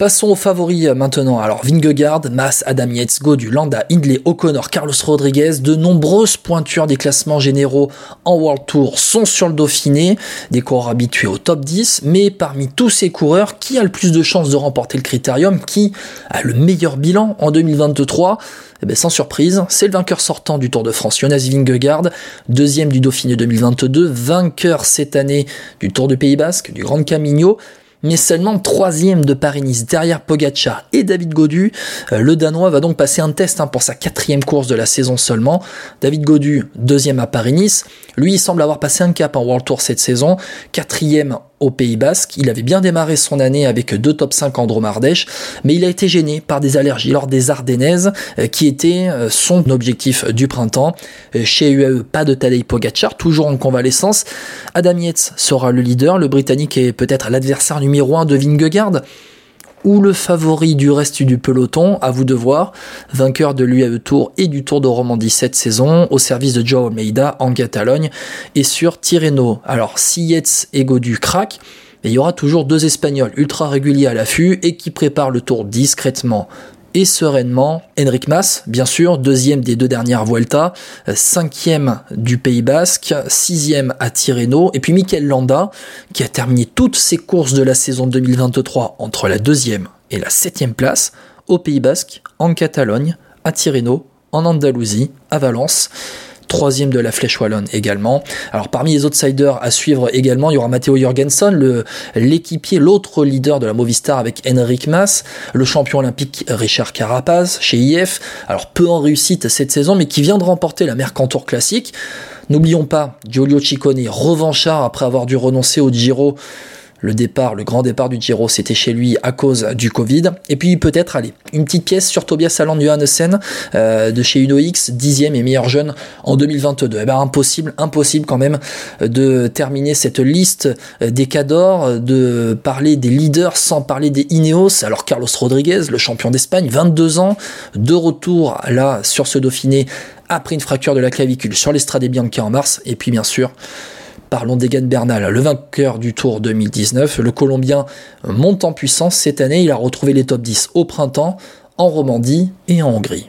Passons aux favoris euh, maintenant. Alors Vingegaard, Mas, Adam Yates, du Landa, Hindley, O'Connor, Carlos Rodriguez, de nombreuses pointures des classements généraux en World Tour sont sur le Dauphiné, des coureurs habitués au top 10, mais parmi tous ces coureurs, qui a le plus de chances de remporter le critérium, qui a le meilleur bilan en 2023 eh bien, sans surprise, c'est le vainqueur sortant du Tour de France, Jonas Vingegaard, deuxième du Dauphiné 2022, vainqueur cette année du Tour du Pays Basque, du Grand Camino, mais seulement troisième de Paris-Nice derrière Pogacar et David Godu. Euh, le Danois va donc passer un test hein, pour sa quatrième course de la saison seulement. David Godu, deuxième à Paris-Nice. Lui, il semble avoir passé un cap en World Tour cette saison. Quatrième au Pays Basque. Il avait bien démarré son année avec deux top 5 en Dromardèche, mais il a été gêné par des allergies lors des Ardennaises, euh, qui étaient euh, son objectif du printemps. Euh, chez UAE, pas de Tadej Pogacar, toujours en convalescence. Adam Yates sera le leader. Le Britannique est peut-être l'adversaire numéro 1 de Vingegaard ou le favori du reste du peloton, à vous de voir, vainqueur de l'UAE Tour et du Tour de Romandie cette saison, au service de Joe Almeida en Catalogne, et sur Tirreno. Alors, si Yates et Godu craquent, il y aura toujours deux Espagnols ultra réguliers à l'affût et qui préparent le tour discrètement et sereinement. Henrik Mas, bien sûr, deuxième des deux dernières Vuelta, euh, cinquième du Pays Basque, sixième à Tirreno, et puis Mikel Landa, qui a terminé toutes ses courses de la saison 2023 entre la deuxième et la septième place, au Pays Basque, en Catalogne, à Tirreno, en Andalousie, à Valence troisième de la Flèche Wallonne également. Alors parmi les outsiders à suivre également, il y aura Matteo Jorgensen, l'équipier, l'autre leader de la Movistar avec Henrik Mas, le champion olympique Richard Carapaz chez IF, alors peu en réussite cette saison, mais qui vient de remporter la Mercantour Classique. N'oublions pas Giulio Ciccone, revanchard après avoir dû renoncer au Giro le départ, le grand départ du Giro, c'était chez lui à cause du Covid. Et puis peut-être, allez, une petite pièce sur Tobias Allan Johannessen euh, de chez UnoX, dixième et meilleur jeune en 2022. Eh ben impossible, impossible quand même de terminer cette liste des cadors, de parler des leaders sans parler des Ineos. Alors Carlos Rodriguez, le champion d'Espagne, 22 ans, de retour là sur ce Dauphiné après une fracture de la clavicule sur l'Estrade Bianca en mars. Et puis bien sûr, Parlons d'Egan Bernal, le vainqueur du Tour 2019. Le Colombien monte en puissance cette année. Il a retrouvé les top 10 au printemps, en Romandie et en Hongrie.